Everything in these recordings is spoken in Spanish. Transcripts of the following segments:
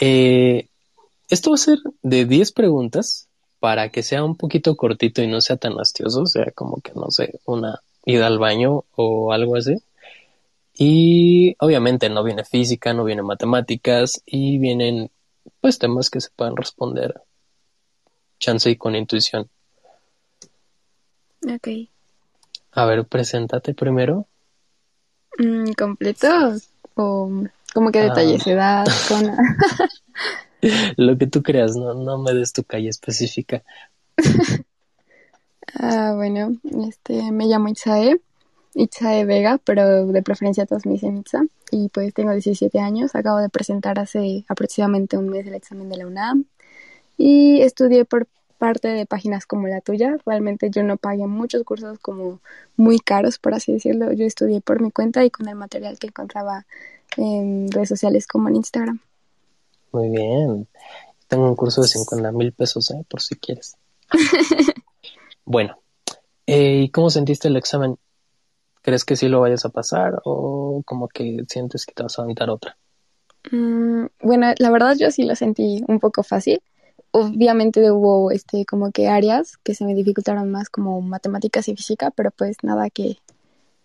Eh, esto va a ser de 10 preguntas para que sea un poquito cortito y no sea tan hastioso, o sea, como que no sé, una ida al baño o algo así. Y obviamente no viene física, no viene matemáticas y vienen pues temas que se puedan responder chance y con intuición. Ok. A ver, preséntate primero. Mm, ¿Completo? ¿O como que detalles? Ah. ¿Edad? ¿Zona? Lo que tú creas, no, no me des tu calle específica. Ah, bueno, este, me llamo Itzae, Itzae Vega, pero de preferencia todos me dicen Itza. Y pues tengo 17 años, acabo de presentar hace aproximadamente un mes el examen de la UNAM. Y estudié por parte de páginas como la tuya. Realmente yo no pagué muchos cursos como muy caros, por así decirlo. Yo estudié por mi cuenta y con el material que encontraba en redes sociales como en Instagram. Muy bien. Tengo un curso de 50 mil pesos, ¿eh? por si quieres. bueno, eh, ¿y cómo sentiste el examen? ¿Crees que sí lo vayas a pasar o como que sientes que te vas a aventar otra? Mm, bueno, la verdad yo sí lo sentí un poco fácil. Obviamente hubo este como que áreas que se me dificultaron más como matemáticas y física, pero pues nada que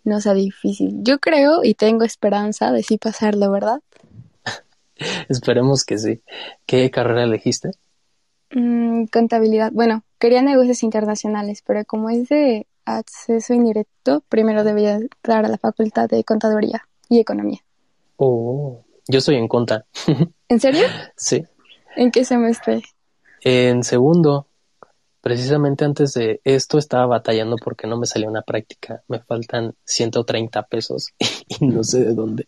no sea difícil. Yo creo y tengo esperanza de sí pasarlo, ¿verdad? Esperemos que sí. ¿Qué carrera elegiste? Mm, contabilidad. Bueno, quería negocios internacionales, pero como es de acceso indirecto, primero debía entrar a la facultad de contaduría y economía. Oh, yo soy en conta. ¿En serio? sí. ¿En qué semestre? En segundo, precisamente antes de esto estaba batallando porque no me salió una práctica. Me faltan 130 pesos y no sé de dónde.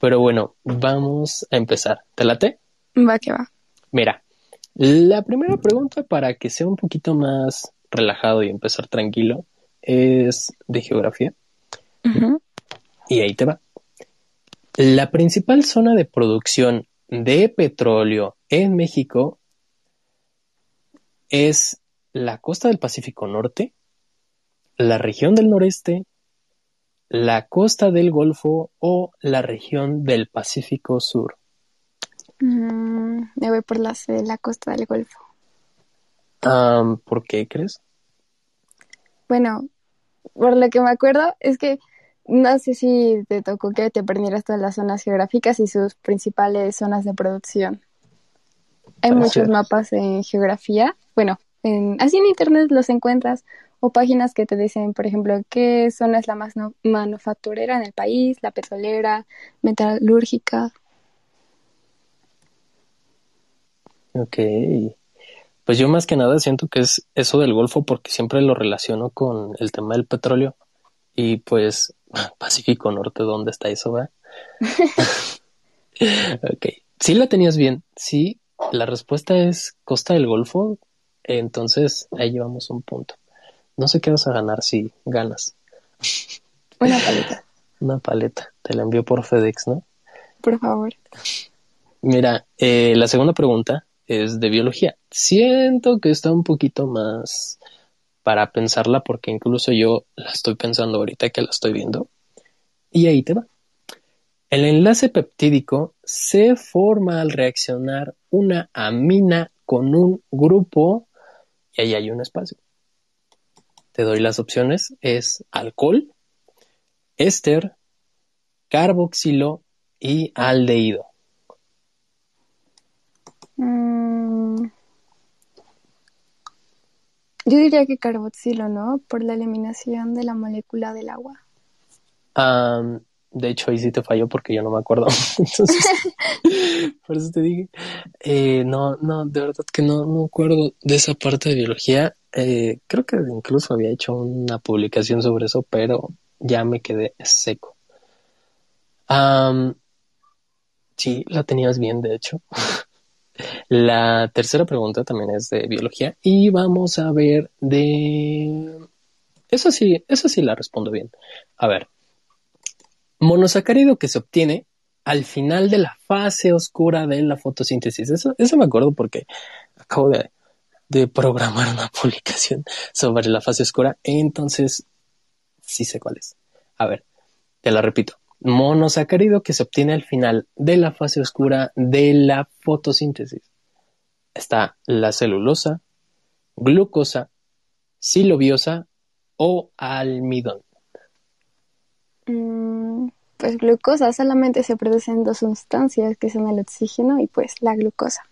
Pero bueno, vamos a empezar. ¿Te late? Va que va. Mira, la primera pregunta para que sea un poquito más relajado y empezar tranquilo es de geografía. Y ahí te va. La principal zona de producción de petróleo en México es la costa del Pacífico Norte, la región del noreste, la costa del Golfo o la región del Pacífico Sur. Mm, me voy por la, C, la costa del Golfo. ¿por qué crees? Bueno, por lo que me acuerdo es que no sé si te tocó que te perdieras todas las zonas geográficas y sus principales zonas de producción. Hay muchos mapas en geografía. Bueno, en- así en internet los encuentras o páginas que te dicen, por ejemplo, qué zona es la más no- manufacturera en el país, la petrolera, metalúrgica. Ok. Pues yo más que nada siento que es eso del Golfo porque siempre lo relaciono con el tema del petróleo y pues Pacífico Norte, ¿dónde está eso, va? ok. Sí la tenías bien. Sí, la respuesta es Costa del Golfo. Entonces ahí llevamos un punto. No sé qué vas a ganar si ganas. Una paleta, Una paleta. Te la envío por FedEx, ¿no? por favor. Mira, eh, la segunda pregunta es de biología. Siento que está un poquito más para pensarla porque incluso yo la estoy pensando ahorita que la estoy viendo. Y ahí te va. El enlace peptídico se forma al reaccionar una amina con un grupo y ahí hay un espacio. Te doy las opciones. Es alcohol, éster, carboxilo y aldehído. Mm, Yo diría que carboxilo, ¿no? Por la eliminación de la molécula del agua. De hecho, ahí sí te falló porque yo no me acuerdo. Entonces, por eso te dije. Eh, no, no, de verdad que no, no me acuerdo de esa parte de biología. Eh, creo que incluso había hecho una publicación sobre eso, pero ya me quedé seco. Am, sí, la tenías bien, de hecho. La tercera pregunta también es de biología y vamos a ver de... Eso sí, eso sí la respondo bien. A ver, monosacárido que se obtiene al final de la fase oscura de la fotosíntesis. Eso, me acuerdo porque acabo de, de programar una publicación sobre la fase oscura, entonces sí sé cuál es. A ver, te la repito. monosacárido que se obtiene al final de la fase oscura de la fotosíntesis. Está la celulosa, glucosa, silobiosa o almidón. Mm, pues glucosa solamente se producen dos sustancias que son el oxígeno y pues la glucosa.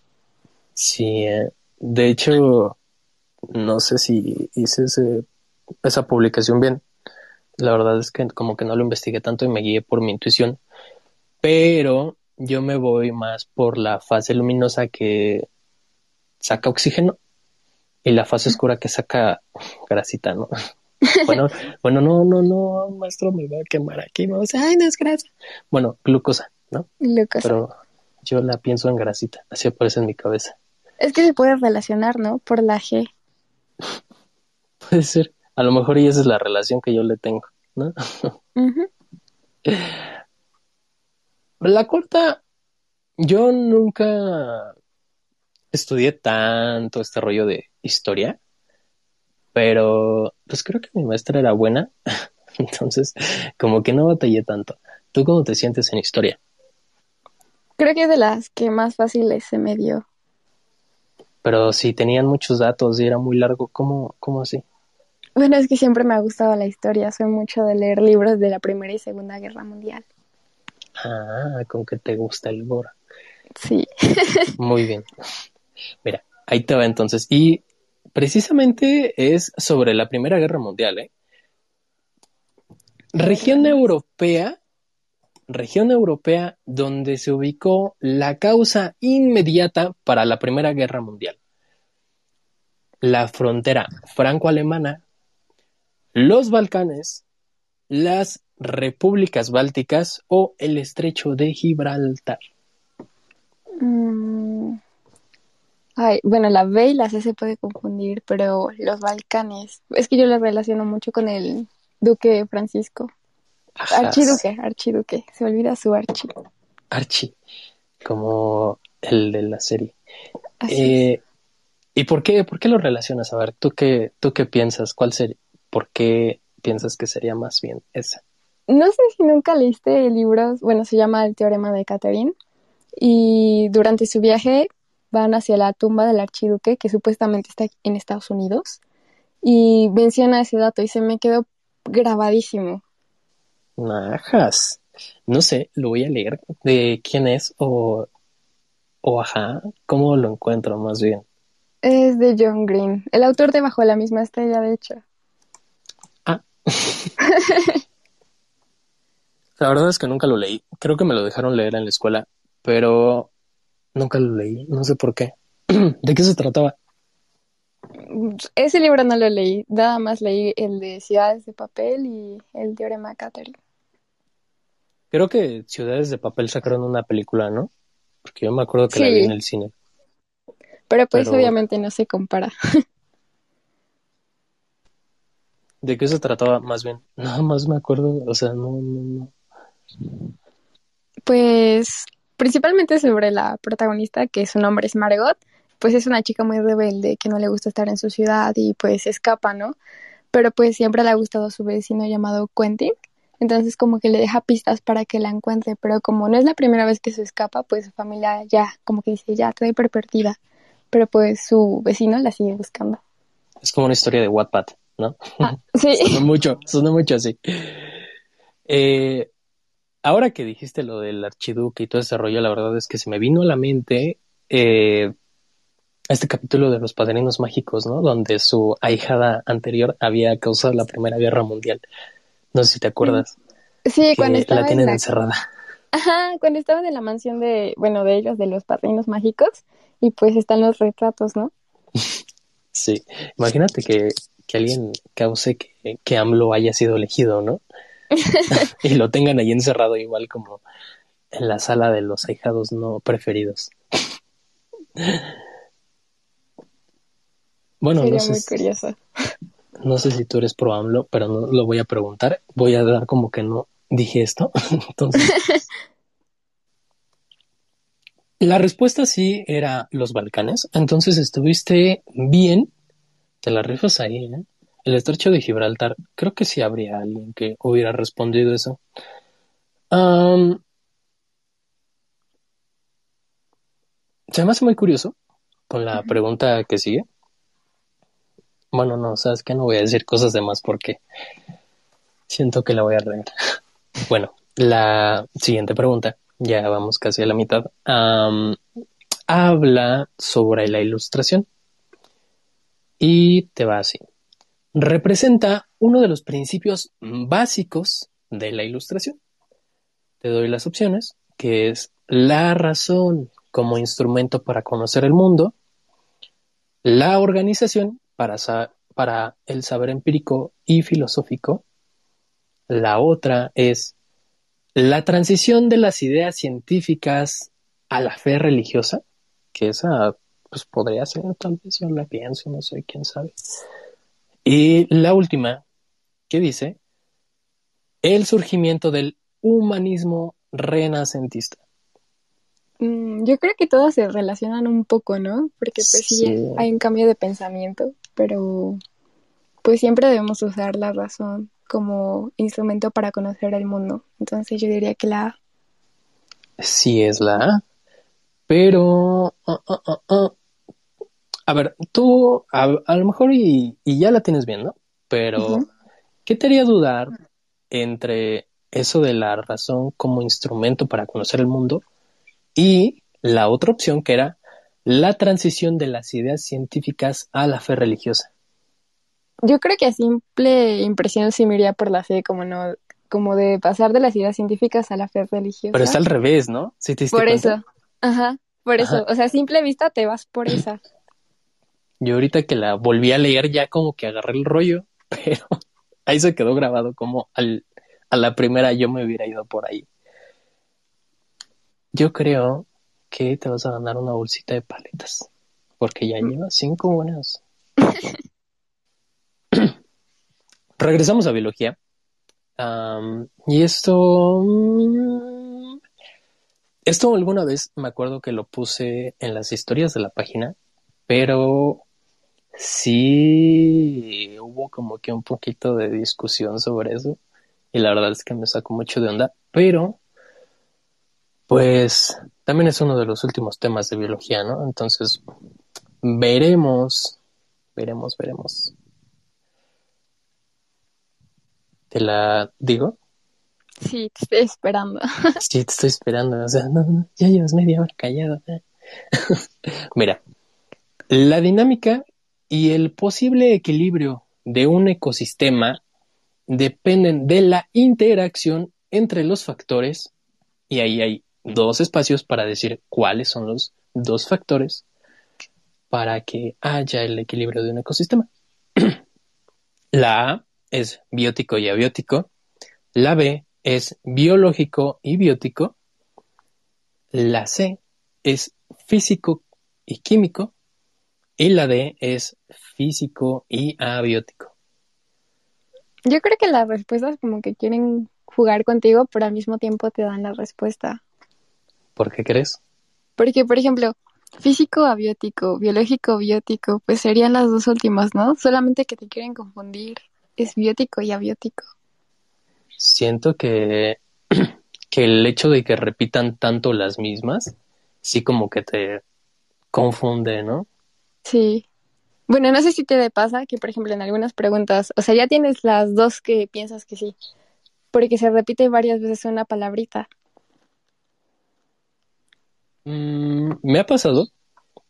Sí, eh, de hecho, no sé si hice esa publicación bien. La verdad es que como que no lo investigué tanto y me guié por mi intuición. Pero yo me voy más por la fase luminosa que saca oxígeno y la fase oscura que saca grasita, ¿no? Bueno, bueno, no, no, no, maestro, me va a quemar aquí, me va a decir, ay, no es grasa. Bueno, glucosa, ¿no? Glucosa. Pero yo la pienso en grasita, así aparece en mi cabeza. Es que se puede relacionar, ¿no? Por la G. Puede ser. A lo mejor y esa es la relación que yo le tengo, ¿no? La cuarta, yo nunca estudié tanto este rollo de historia, pero pues creo que mi maestra era buena, entonces como que no batallé tanto. ¿Tú cómo te sientes en historia? Creo que de las que más fáciles se me dio. Pero si tenían muchos datos y era muy largo, ¿cómo, cómo así? Bueno, es que siempre me ha gustado la historia, soy mucho de leer libros de la Primera y Segunda Guerra Mundial. Ah, con que te gusta el gore. Sí. Muy bien. Mira, ahí te va entonces. Y precisamente es sobre la Primera Guerra Mundial, ¿eh? Región europea, región europea donde se ubicó la causa inmediata para la Primera Guerra Mundial. La frontera franco-alemana, los Balcanes, las repúblicas bálticas o el estrecho de Gibraltar. Mm. Ay, bueno, la B y la C se puede confundir, pero los Balcanes, es que yo las relaciono mucho con el duque Francisco. Archiduque, archiduque, se olvida su archi. Archi, como el de la serie. Eh, ¿Y por qué, por qué lo relacionas? A ver, ¿tú qué, tú qué piensas? ¿Cuál sería? ¿Por qué piensas que sería más bien esa? No sé si nunca leíste el libro, bueno, se llama El Teorema de Catherine, y durante su viaje van hacia la tumba del archiduque, que supuestamente está en Estados Unidos, y menciona ese dato y se me quedó grabadísimo. Najas. No sé, lo voy a leer. ¿De quién es? O, o ajá, ¿cómo lo encuentro más bien? Es de John Green, el autor de Bajo la misma estrella, de hecho. Ah. la verdad es que nunca lo leí. Creo que me lo dejaron leer en la escuela, pero Nunca lo leí, no sé por qué. ¿De qué se trataba? Ese libro no lo leí, nada más leí el de Ciudades de Papel y el Teorema Catherine. Creo que Ciudades de Papel sacaron una película, ¿no? Porque yo me acuerdo que la vi en el cine. Pero pues obviamente no se compara. ¿De qué se trataba más bien? Nada más me acuerdo, o sea, no, no, no. Pues principalmente sobre la protagonista, que su nombre es Margot, pues es una chica muy rebelde que no le gusta estar en su ciudad y pues escapa, ¿no? Pero pues siempre le ha gustado su vecino llamado Quentin, entonces como que le deja pistas para que la encuentre, pero como no es la primera vez que se escapa, pues su familia ya como que dice, ya trae pervertida, pero pues su vecino la sigue buscando. Es como una historia de Wattpad, ¿no? Ah, sí. suena mucho, suena mucho así. Eh, ahora que dijiste lo del archiduque y todo ese rollo, la verdad es que se me vino a la mente eh, este capítulo de los padrinos mágicos, ¿no? Donde su ahijada anterior había causado la Primera Guerra Mundial. No sé si te acuerdas. Sí, cuando estaba la tienen encerrada. Ajá, cuando estaban en la mansión de, bueno, de ellos, de los padrinos mágicos, y pues están los retratos, ¿no? sí, imagínate que, que alguien cause que, que AMLO haya sido elegido, ¿no? y lo tengan ahí encerrado igual como en la sala de los ahijados no preferidos. bueno, no sé, muy no sé si tú eres pro AMLO, pero no lo voy a preguntar. Voy a dar como que no dije esto. Entonces, la respuesta sí era los Balcanes. Entonces estuviste bien. Te la rifas ahí, ¿eh? El estrecho de Gibraltar, creo que sí habría alguien que hubiera respondido eso. se me hace muy curioso con la pregunta que sigue. Bueno, no, sabes que no voy a decir cosas de más porque siento que la voy a reír. Bueno, la siguiente pregunta, ya vamos casi a la mitad, habla sobre la ilustración y te va así. Representa uno de los principios básicos de la ilustración. Te doy las opciones, que es la razón como instrumento para conocer el mundo, la organización para, el saber empírico y filosófico, la otra es la transición de las ideas científicas a la fe religiosa, que esa pues podría ser, tal vez yo la pienso, no sé, quién sabe. Y la última, que dice, el surgimiento del humanismo renacentista. Mm, yo creo que todas se relacionan un poco, ¿no? Porque pues sí, hay un cambio de pensamiento, pero pues siempre debemos usar la razón como instrumento para conocer el mundo. Entonces yo diría que la A. Sí es la A, pero... Uh, uh, uh, a ver, tú a, lo mejor y, ya la tienes bien, ¿no? Pero, ¿qué te haría dudar entre eso de la razón como instrumento para conocer el mundo y la otra opción que era la transición de las ideas científicas a la fe religiosa? Yo creo que a simple impresión sí me iría por la fe, como no, como de pasar de las ideas científicas a la fe religiosa. Pero está al revés, ¿no? ¿Sí te por eso, ajá, por eso, o sea, a simple vista te vas por esa. Yo ahorita que la volví a leer ya como que agarré el rollo, pero ahí se quedó grabado como al, a la primera yo me hubiera ido por ahí. Yo creo que te vas a ganar una bolsita de paletas, porque ya mm. llevas cinco buenas. Regresamos a biología. y esto... Mm, esto alguna vez me acuerdo que lo puse en las historias de la página, pero sí hubo como que un poquito de discusión sobre eso y la verdad es que me sacó mucho de onda, pero pues también es uno de los últimos temas de biología, ¿no? Entonces veremos, veremos, veremos. ¿Te la digo? Sí, te estoy esperando. Sí, te estoy esperando. O sea, no, no, ya llevas media hora callado. Mira, la dinámica y el posible equilibrio de un ecosistema dependen de la interacción entre los factores y ahí hay dos espacios para decir cuáles son los dos factores para que haya el equilibrio de un ecosistema. la A es biótico y abiótico, la B es biológico y biótico, la C es físico y químico y la D es físico y abiótico. Yo creo que las respuestas como que quieren jugar contigo, pero al mismo tiempo te dan la respuesta. ¿Por qué crees? Porque, por ejemplo, físico abiótico, biológico biótico, pues serían las dos últimas, ¿no? Solamente que te quieren confundir. Es biótico y abiótico. Siento que, que el hecho de que repitan tanto las mismas, sí como que te confunde, ¿no? Sí. Bueno, no sé si te pasa que, por ejemplo, en algunas preguntas, o sea, ya tienes las dos que piensas que sí, porque se repite varias veces una palabrita. Mm, me ha pasado,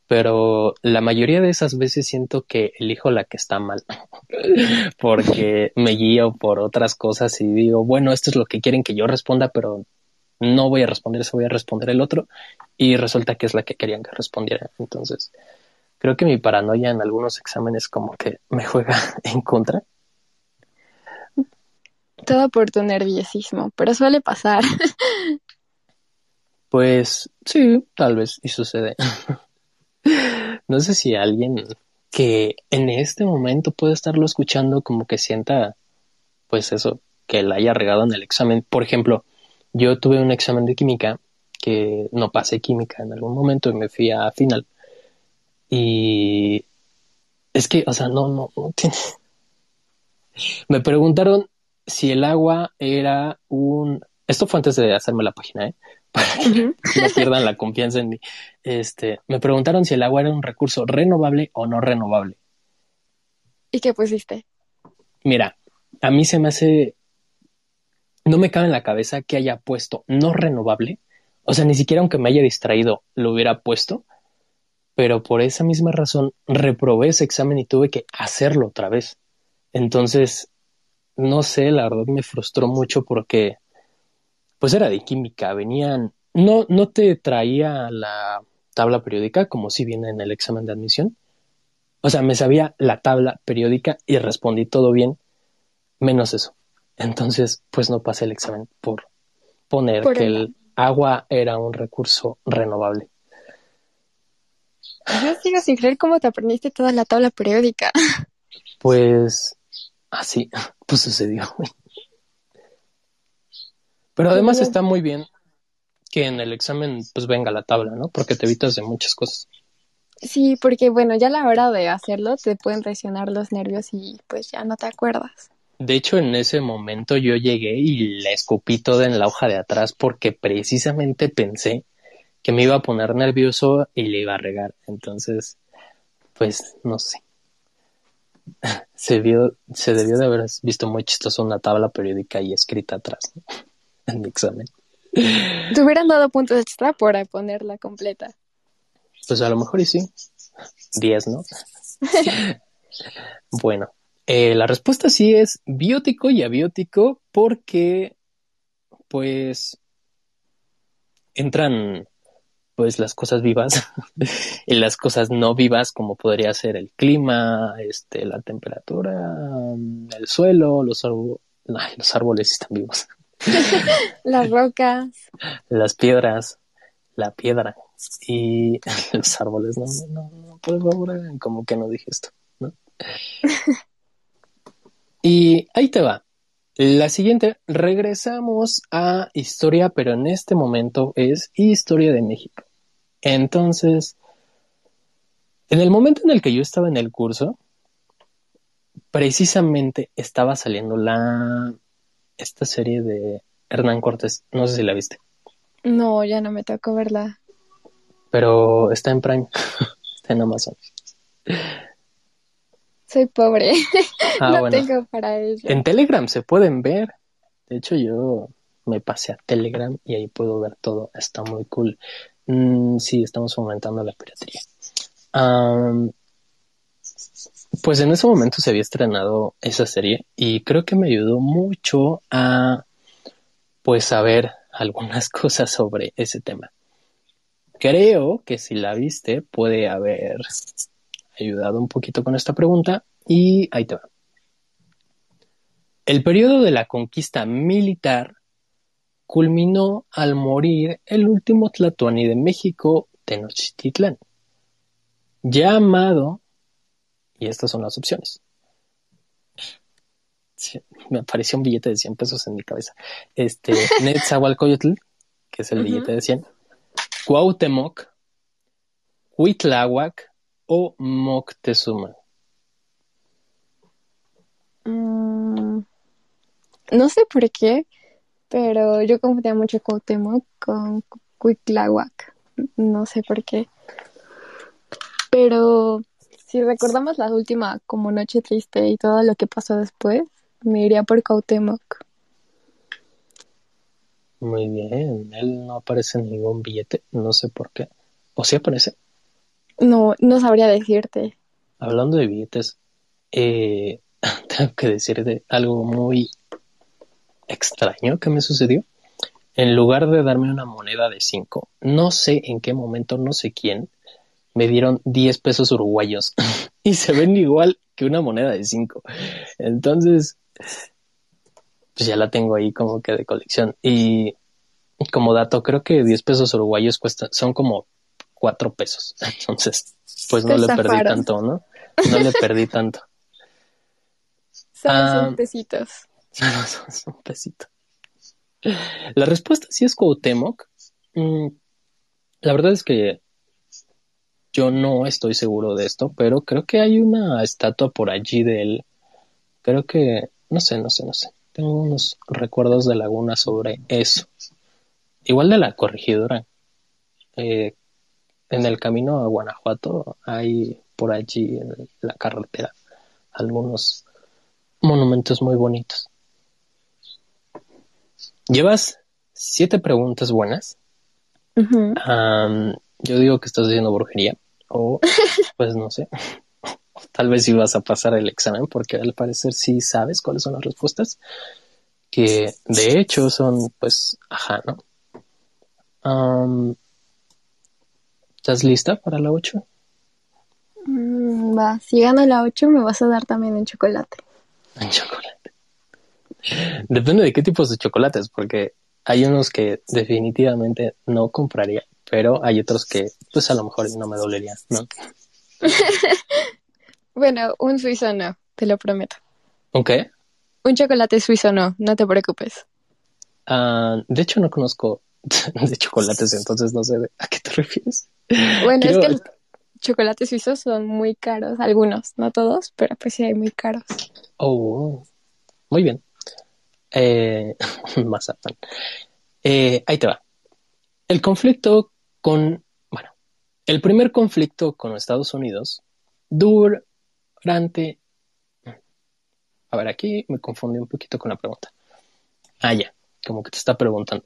pero la mayoría de esas veces siento que elijo la que está mal, porque me guío por otras cosas y digo, bueno, esto es lo que quieren que yo responda, pero no voy a responder eso, voy a responder el otro, y resulta que es la que querían que respondiera. Entonces, creo que mi paranoia en algunos exámenes como que me juega en contra. Todo por tu nerviosismo, pero suele pasar. Pues sí, tal vez, y sucede. no sé si alguien que en este momento puede estarlo escuchando como que sienta, pues eso, que la haya regado en el examen. Por ejemplo, yo tuve un examen de química que no pasé química en algún momento y me fui a final. Y es que, o sea, no, no, no tiene. Me preguntaron si el agua era un esto fue antes de hacerme la página, ¿eh? Para que no pierdan la confianza en mí. Este, me preguntaron si el agua era un recurso renovable o no renovable. ¿Y qué pusiste? Mira, a mí se me hace, no me cabe en la cabeza que haya puesto no renovable. O sea, ni siquiera aunque me haya distraído lo hubiera puesto, pero por esa misma razón reprobé ese examen y tuve que hacerlo otra vez. Entonces, no sé, la verdad me frustró mucho porque pues era de química, venían, no, no te traía la tabla periódica como si viene en el examen de admisión. O sea, me sabía la tabla periódica y respondí todo bien, menos eso. Entonces, pues no pasé el examen por poner que el agua era un recurso renovable. Yo sigo sin creer cómo te aprendiste toda la tabla periódica. Pues así, pues sucedió. Pero además está muy bien que en el examen pues venga la tabla, ¿no? Porque te evitas de muchas cosas. Sí, porque bueno, ya a la hora de hacerlo te pueden presionar los nervios y pues ya no te acuerdas. De hecho, en ese momento yo llegué y la escupí toda en la hoja de atrás porque precisamente pensé que me iba a poner nervioso y le iba a regar. Entonces, pues no sé. Se vio, se debió de haber visto muy chistoso una tabla periódica ahí escrita atrás. ¿no? en mi examen. Te hubieran dado puntos extra por ponerla completa. Pues a lo mejor y sí. Diez, ¿no? bueno, eh, la respuesta sí es biótico y abiótico porque, pues, entran pues las cosas vivas y las cosas no vivas como podría ser el clima, este, la temperatura, el suelo, los, los árboles están vivos. Las rocas. Las piedras. La piedra. Y los árboles. No, no, no, por favor, como que no dije esto. ¿no? y ahí te va. La siguiente, regresamos a historia, pero en este momento es historia de México. Entonces, en el momento en el que yo estaba en el curso, precisamente estaba saliendo la esta serie de Hernán Cortés. No sé si la viste. No, ya no me tocó verla. Pero está en Prime. está en Amazon. Soy pobre. Ah, no tengo para ello. En Telegram se pueden ver. De hecho, yo me pasé a Telegram y ahí puedo ver todo. Está muy cool. Mm, sí, estamos fomentando la piratería. Pues en ese momento se había estrenado esa serie y creo que me ayudó mucho a pues saber algunas cosas sobre ese tema. Creo que si la viste puede haber ayudado un poquito con esta pregunta y ahí te va. El periodo de la conquista militar culminó al morir el último Tlatoani de México, Tenochtitlán, llamado y estas son las opciones. me apareció un billete de 100 pesos en mi cabeza. Este, Netzahualcoyotl, que es el billete de 100. Cuauhtémoc, Huitláhuac o Moctezuma. Mm, no sé por qué, pero yo confundía mucho Cuauhtémoc con Huitláhuac. No sé por qué. Pero si recordamos la última como Noche Triste y todo lo que pasó después, me iría por Cautemoc. Muy bien, él no aparece en ningún billete, no sé por qué. ¿O sí aparece? No, no sabría decirte. Hablando de billetes, eh, tengo que decirte algo muy extraño que me sucedió. En lugar de darme una moneda de 5, no sé en qué momento, no sé quién, me dieron 10 pesos uruguayos y se ven igual que una moneda de 5. Entonces, pues ya la tengo ahí como que de colección. Y como dato, creo que 10 pesos uruguayos cuesta, son como 4 pesos. Entonces, pues no le perdí tanto, ¿no? No le perdí tanto. Son, pesitos. Son, un pesito. La respuesta sí es Cuauhtémoc. Mm, la verdad es que yo no estoy seguro de esto, pero creo que hay una estatua por allí de él. Creo que, no sé, no sé, no sé. Tengo unos recuerdos de Laguna sobre eso. Igual de la corregidora. Eh, en el camino a Guanajuato hay por allí en la carretera algunos monumentos muy bonitos. Llevas siete preguntas buenas. yo digo que estás haciendo brujería o pues no sé. Tal vez ibas a pasar el examen porque al parecer sí sabes cuáles son las respuestas. Que de hecho son pues, ajá, ¿no? ¿Estás lista para la 8? Mm, va, si gano la 8 me vas a dar también un chocolate. Un chocolate. Depende de qué tipos de chocolates, porque hay unos que definitivamente no compraría, pero hay otros que pues a lo mejor no me dolería, ¿no? bueno, un suizo no, te lo prometo. ¿Un qué? Un chocolate suizo no, no te preocupes. Ah, de hecho no conozco de chocolates, entonces no sé a qué te refieres. Bueno, es que los chocolates suizos son muy caros, algunos, no todos, pero pues sí hay muy caros. Oh, muy bien. Eh, mazapán. Eh, ahí te va. El conflicto con, bueno, el primer conflicto con Estados Unidos durante... A ver, aquí me confundí un poquito con la pregunta. Ah, ya, como que te está preguntando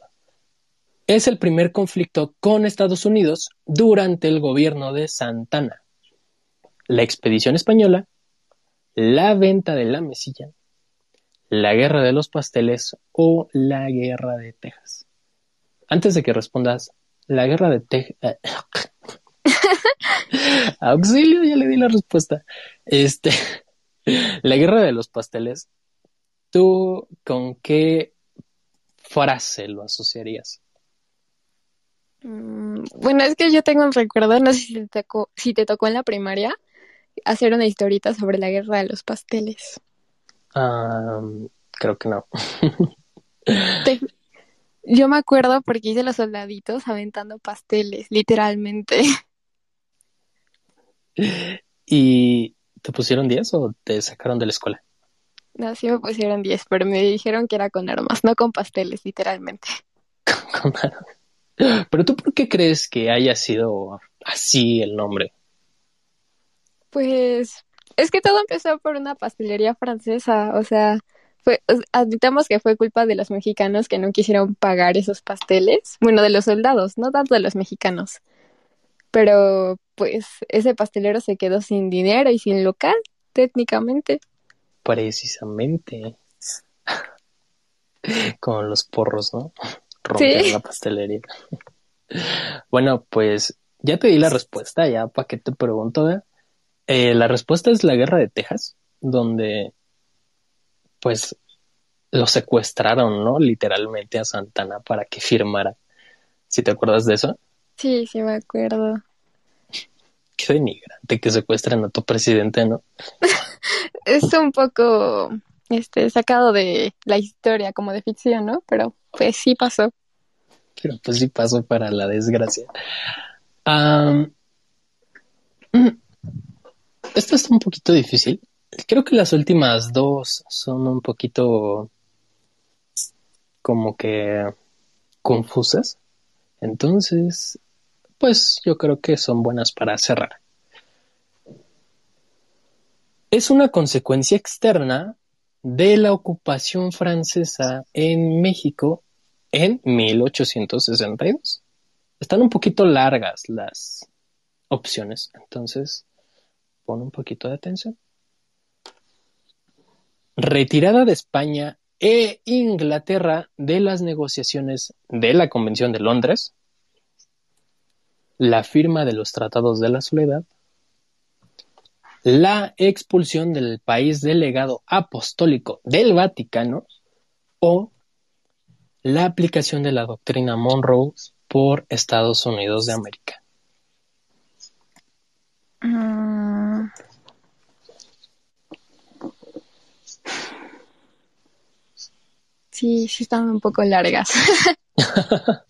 es el primer conflicto con Estados Unidos durante el gobierno de Santana. La expedición española, la venta de la mesilla, la guerra de los pasteles o la guerra de Texas. Antes de que respondas, la guerra de Texas. Eh, auxilio, ya le di la respuesta. Este, la guerra de los pasteles, ¿tú con qué frase lo asociarías? Mm, bueno, es que yo tengo un recuerdo, no sé si te tocó, si te tocó en la primaria, hacer una historita sobre la guerra de los pasteles. Creo que no. yo me acuerdo porque hice los soldaditos aventando pasteles, literalmente. ¿Y te pusieron 10 o te sacaron de la escuela? No, sí me pusieron 10, pero me dijeron que era con armas, no con pasteles, literalmente. con armas. Pero tú, ¿por qué crees que haya sido así el nombre? Pues es que todo empezó por una pastelería francesa, o sea, fue, admitamos que fue culpa de los mexicanos que no quisieron pagar esos pasteles, bueno, de los soldados, no tanto de los mexicanos, pero pues ese pastelero se quedó sin dinero y sin local, técnicamente. Precisamente. Con los porros, ¿no? romper la pastelería. bueno, pues ya te di la respuesta, ya para qué te pregunto. Eh, la respuesta es la guerra de Texas, donde pues lo secuestraron, ¿no? Literalmente a Santana para que firmara. ¿Si te acuerdas de eso? Sí, sí me acuerdo. Qué denigrante que secuestren a tu presidente, ¿no? es un poco este sacado de la historia como de ficción, ¿no? Pero pues sí pasó. Pero pues sí pasó para la desgracia. Esto está un poquito difícil. Creo que las últimas dos son un poquito como que confusas. Entonces, pues yo creo que son buenas para cerrar. Es una consecuencia externa de la ocupación francesa en México en 1862. Están un poquito largas las opciones, entonces pon un poquito de atención. Retirada de España e Inglaterra de las negociaciones de la Convención de Londres, la firma de los Tratados de la Soledad, la expulsión del país delegado apostólico del Vaticano o la aplicación de la doctrina Monroe por Estados Unidos de América. Mm. Sí, sí están un poco largas.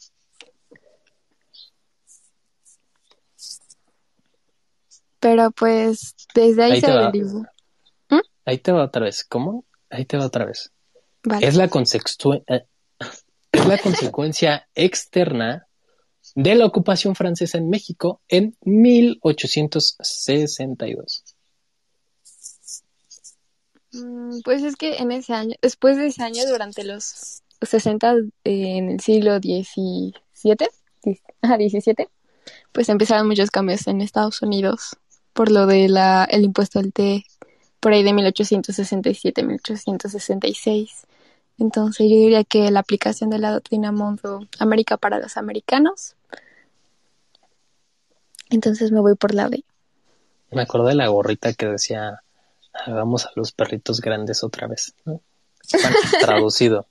Pero pues desde ahí, se ¿Mm? Ahí te va otra vez. ¿Cómo? Ahí te va otra vez. Vale. Es la, eh, es la consecuencia externa de la ocupación francesa en México en 1862. Mm, pues es que en ese año, después de ese año, durante los 60, en el siglo XVII, ajá, 17, pues empezaron muchos cambios en Estados Unidos por lo del el impuesto al té, por ahí de 1867, 1866. Entonces yo diría que la aplicación de la doctrina Monroe América para los americanos. Entonces me voy por la B. Me acuerdo de la gorrita que decía hagamos a los perritos grandes otra vez, ¿no? Traducido.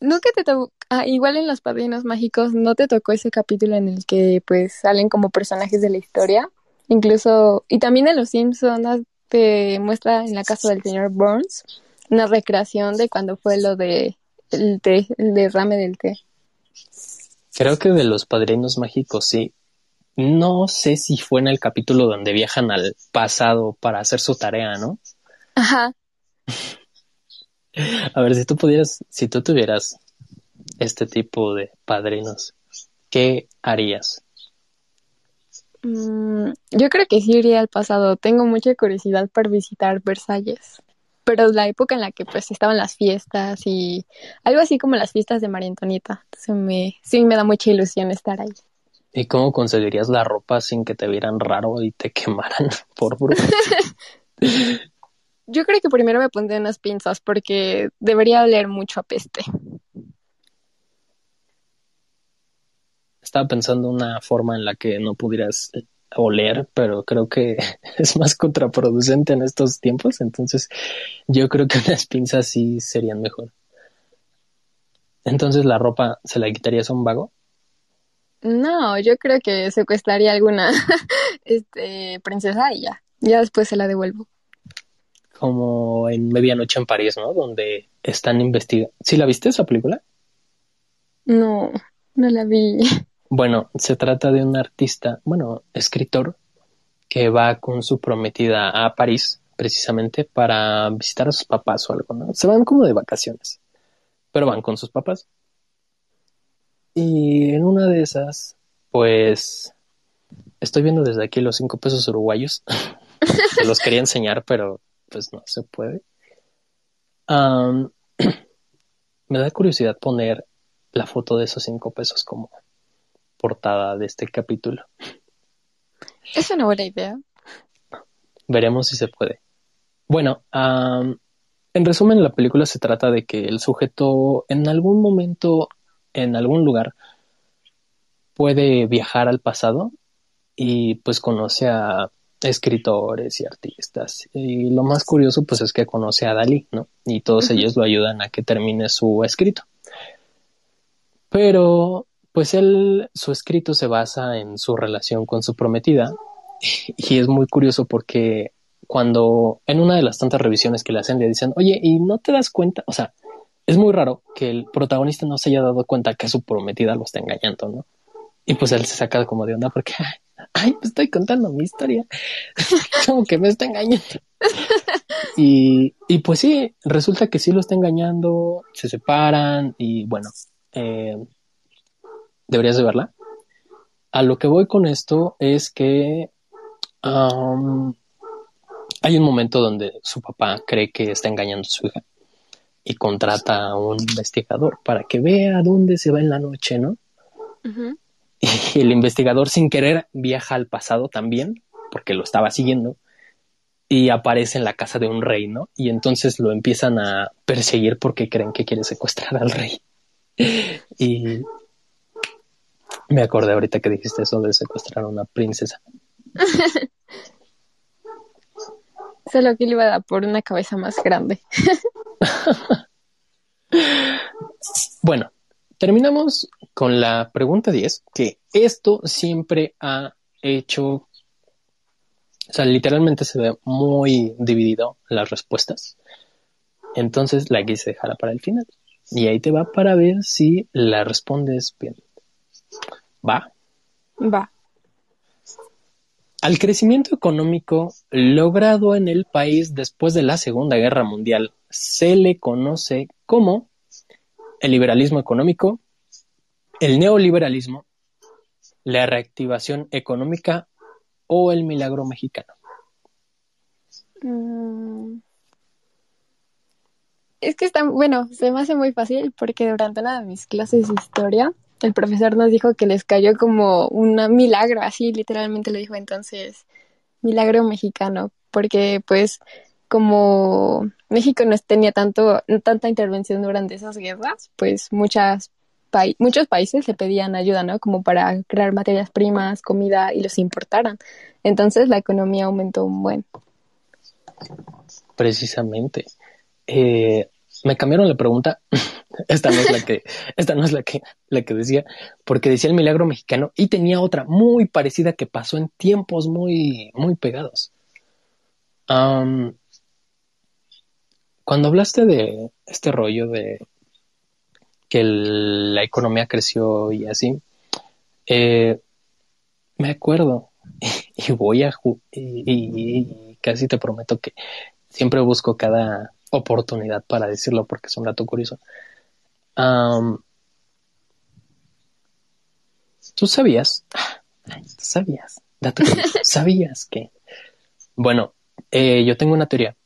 Nunca te tocó, ah, igual en Los Padrinos Mágicos, ¿no te tocó ese capítulo en el que pues salen como personajes de la historia? Incluso, y también en Los Simpsons te muestra en la casa del señor Burns una recreación de cuando fue lo de el té, el derrame del té. Creo que de los padrinos mágicos sí. No sé si fue en el capítulo donde viajan al pasado para hacer su tarea, ¿no? Ajá. A ver, si tú pudieras, si tú tuvieras este tipo de padrinos, ¿qué harías? Mm, yo creo que sí iría al pasado. Tengo mucha curiosidad por visitar Versalles. Pero la época en la que pues estaban las fiestas y algo así como las fiestas de María Antonieta. Entonces me, sí me da mucha ilusión estar ahí. ¿Y cómo conseguirías la ropa sin que te vieran raro y te quemaran por brujo? Yo creo que primero me pondré unas pinzas porque debería oler mucho a peste. Estaba pensando una forma en la que no pudieras oler, pero creo que es más contraproducente en estos tiempos, entonces yo creo que unas pinzas sí serían mejor. Entonces la ropa se la quitarías a un vago? No, yo creo que secuestraría alguna este princesa y ya. Ya después se la devuelvo como en Medianoche en París, ¿no? Donde están investigando. ¿Sí la viste esa película? No, no la vi. Bueno, se trata de un artista, bueno, escritor, que va con su prometida a París, precisamente para visitar a sus papás o algo, ¿no? Se van como de vacaciones, pero van con sus papás. Y en una de esas, pues, estoy viendo desde aquí los cinco pesos uruguayos. Se los quería enseñar, pero pues no se puede. me da curiosidad poner la foto de esos cinco pesos como portada de este capítulo. Es una buena idea. Veremos si se puede. Bueno, en resumen, la película se trata de que el sujeto en algún momento, en algún lugar, puede viajar al pasado y pues conoce a escritores y artistas. Y lo más curioso pues es que conoce a Dalí, ¿no? Y todos ellos lo ayudan a que termine su escrito. Pero pues él, su escrito se basa en su relación con su prometida y es muy curioso porque cuando en una de las tantas revisiones que le hacen le dicen, oye, ¿y no te das cuenta? O sea, es muy raro que el protagonista no se haya dado cuenta que su prometida lo está engañando, ¿no? Y pues él se saca como de onda porque, ay, pues estoy contando mi historia, como que me está engañando. y, y pues sí, resulta que sí lo está engañando, se separan y bueno, eh, deberías de verla. A lo que voy con esto es que hay un momento donde su papá cree que está engañando a su hija y contrata a un investigador para que vea dónde se va en la noche, ¿no? Y el investigador sin querer viaja al pasado también, porque lo estaba siguiendo, y aparece en la casa de un rey, ¿no? Y entonces lo empiezan a perseguir porque creen que quiere secuestrar al rey. y me acordé ahorita que dijiste eso de secuestrar a una princesa. Solo que le iba a dar por una cabeza más grande. bueno, terminamos con la pregunta 10, que esto siempre ha hecho, o sea, literalmente se ve muy dividido las respuestas. Entonces la quise dejar para el final. Y ahí te va para ver si la respondes bien. ¿Va? Va. al crecimiento económico logrado en el país después de la Segunda Guerra Mundial se le conoce como el liberalismo económico, el neoliberalismo, la reactivación económica o el milagro mexicano. Mm. Es que está, bueno, se me hace muy fácil porque durante una de mis clases de historia el profesor nos dijo que les cayó como un milagro, así literalmente lo dijo entonces, milagro mexicano, porque pues como México no tenía tanto, tanta intervención durante esas guerras, pues muchas muchos países le pedían ayuda, ¿no? Como para crear materias primas, comida y los importaran. Entonces la economía aumentó un buen. Precisamente. Eh, me cambiaron la pregunta. esta no es la que, esta no es la que, la que decía, porque decía el milagro mexicano y tenía otra muy parecida que pasó en tiempos muy, muy pegados. Cuando hablaste de este rollo de que la economía creció y así, eh, me acuerdo y voy a y casi te prometo que siempre busco cada oportunidad para decirlo porque es un dato curioso. ¿Tú sabías? ¿Tú sabías? Dato curioso. ¿Sabías que? Bueno, eh, yo tengo una teoría.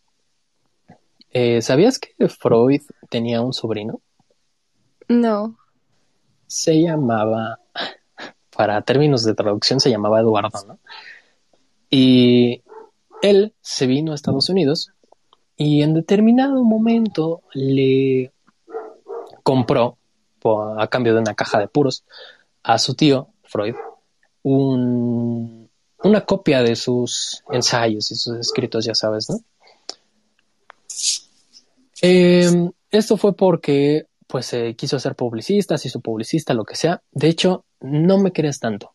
Eh, ¿Sabías que Freud tenía un sobrino? No. Se llamaba, para términos de traducción, se llamaba Eduardo, ¿no? Y él se vino a Estados Unidos y en determinado momento le compró, a cambio de una caja de puros, a su tío, Freud, una copia de sus ensayos y sus escritos, ya sabes, ¿no? Em, esto fue porque, pues, quiso ser publicista, se hizo publicista, lo que sea. De hecho, no me crees tanto.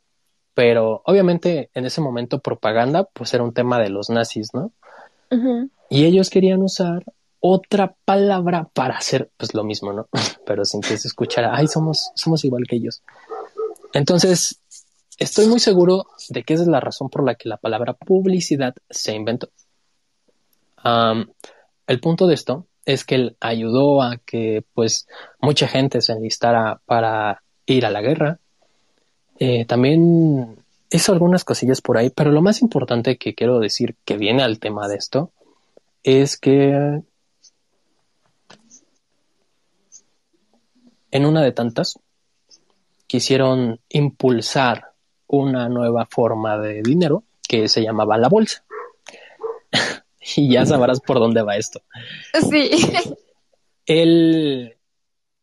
Pero obviamente en ese momento propaganda, pues era un tema de los nazis, ¿no? Y ellos querían usar otra palabra para hacer pues lo mismo, ¿no? Pero sin que se escuchara, ay, somos, somos igual que ellos. Entonces, estoy muy seguro de que esa es la razón por la que la palabra publicidad se inventó. el punto de esto es que él ayudó a que pues mucha gente se enlistara para ir a la guerra. Eh, también hizo algunas cosillas por ahí, pero lo más importante que quiero decir que viene al tema de esto es que en una de tantas quisieron impulsar una nueva forma de dinero que se llamaba la bolsa. y ya sabrás por dónde va esto. Sí. Él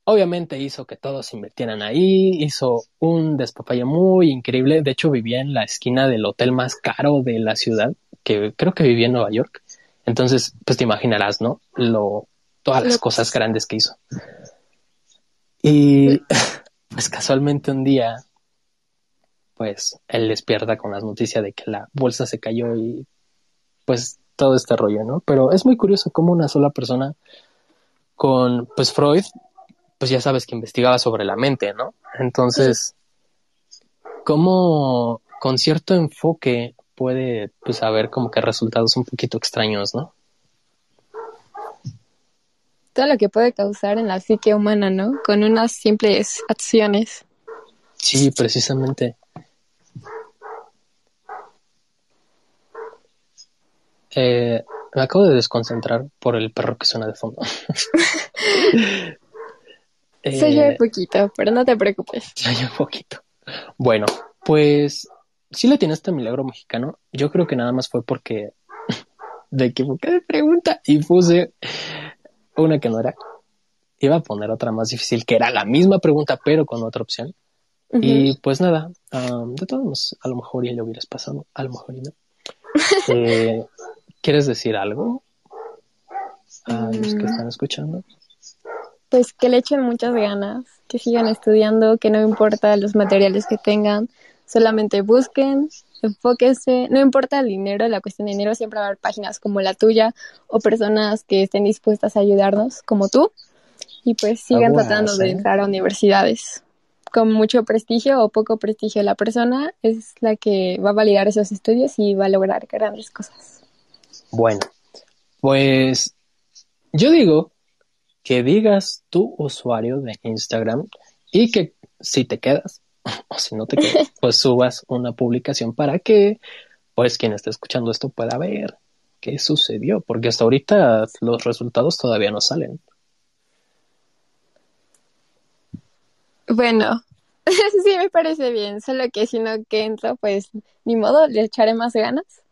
obviamente hizo que todos invirtieran ahí, hizo un despapalle muy increíble. De hecho, vivía en la esquina del hotel más caro de la ciudad, que creo que vivía en Nueva York. Entonces, pues te imaginarás, ¿no? Lo, todas las cosas grandes que hizo. Y pues casualmente un día, pues él despierta con las noticias de que la bolsa se cayó y pues todo este rollo, ¿no? Pero es muy curioso cómo una sola persona con, pues Freud, pues ya sabes que investigaba sobre la mente, ¿no? Entonces, cómo con cierto enfoque puede pues haber como que resultados un poquito extraños, ¿no? Todo lo que puede causar en la psique humana, ¿no? Con unas simples acciones. Sí, precisamente. Eh, me acabo de desconcentrar por el perro que suena de fondo. Soy yo un poquito, pero no te preocupes. Soy un poquito. Bueno, pues si le tienes este milagro mexicano, yo creo que nada más fue porque de equivoqué de pregunta y puse una que no era. Iba a poner otra más difícil, que era la misma pregunta, pero con otra opción. Y pues nada, de todos modos, a lo mejor ya le hubieras pasado, a lo mejor y no. Eh, ¿Quieres decir algo a los que mm. están escuchando? Pues que le echen muchas ganas, que sigan estudiando, que no importa los materiales que tengan, Solamente busquen, enfóquense, no importa el dinero, la cuestión de dinero, siempre va a haber páginas como la tuya o personas que estén dispuestas a ayudarnos, como tú, y pues sigan tratando de entrar a universidades. con mucho prestigio o poco prestigio la persona es la que va a validar esos estudios y va a lograr grandes cosas. Bueno, pues yo digo que digas tu usuario de Instagram y que si te quedas o si no te quedas, pues subas una publicación para que pues quien esté escuchando esto pueda ver qué sucedió, porque hasta ahorita los resultados todavía no salen. Bueno, sí me parece bien, solo que si no que entro, pues ni modo, le echaré más ganas.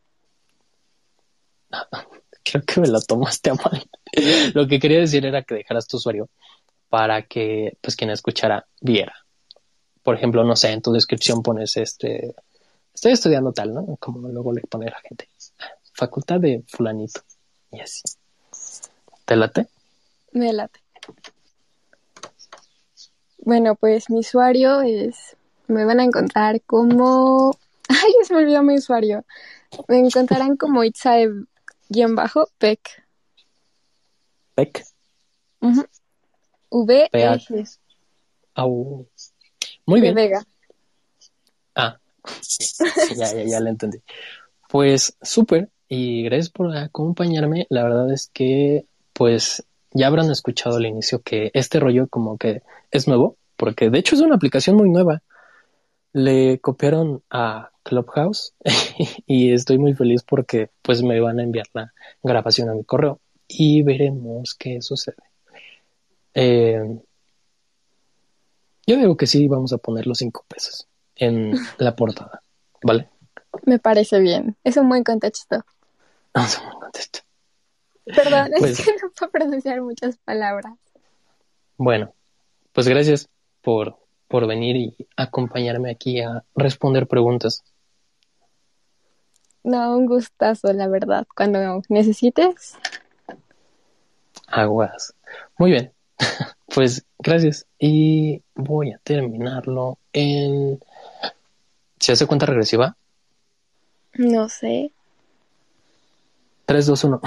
Creo que me lo tomaste a mal. Lo que quería decir era que dejaras tu usuario para que pues quien escuchara viera. Por ejemplo, no sé, en tu descripción pones este, estoy estudiando tal, ¿no? Como luego le pone la gente. Facultad de fulanito. Y así. ¿Te late? Me late. Bueno, pues mi usuario es. Me van a encontrar como. Ay, se me olvidó mi usuario. Me encontrarán como Itzae-Pec. ¿Pec? V -E. Au. Muy bien. Vega. Ah, sí, ya, ya, ya lo entendí. Pues súper, y gracias por acompañarme. La verdad es que, pues, ya habrán escuchado al inicio que este rollo como que es nuevo, porque de hecho es una aplicación muy nueva. Le copiaron a Clubhouse y estoy muy feliz porque pues me van a enviar la grabación a mi correo y veremos qué sucede. Eh, yo digo que sí, vamos a poner los cinco pesos en la portada, ¿vale? Me parece bien. Es un buen contexto. Es un buen contexto. Perdón, Pues- es que no puedo pronunciar muchas palabras. Bueno, pues gracias por, por venir y acompañarme aquí a responder preguntas. No, un gustazo, la verdad. Cuando necesites, Aguas. Muy bien. Pues gracias. Y voy a terminarlo en... ¿Se hace cuenta regresiva? no sé. 3, 2, 1.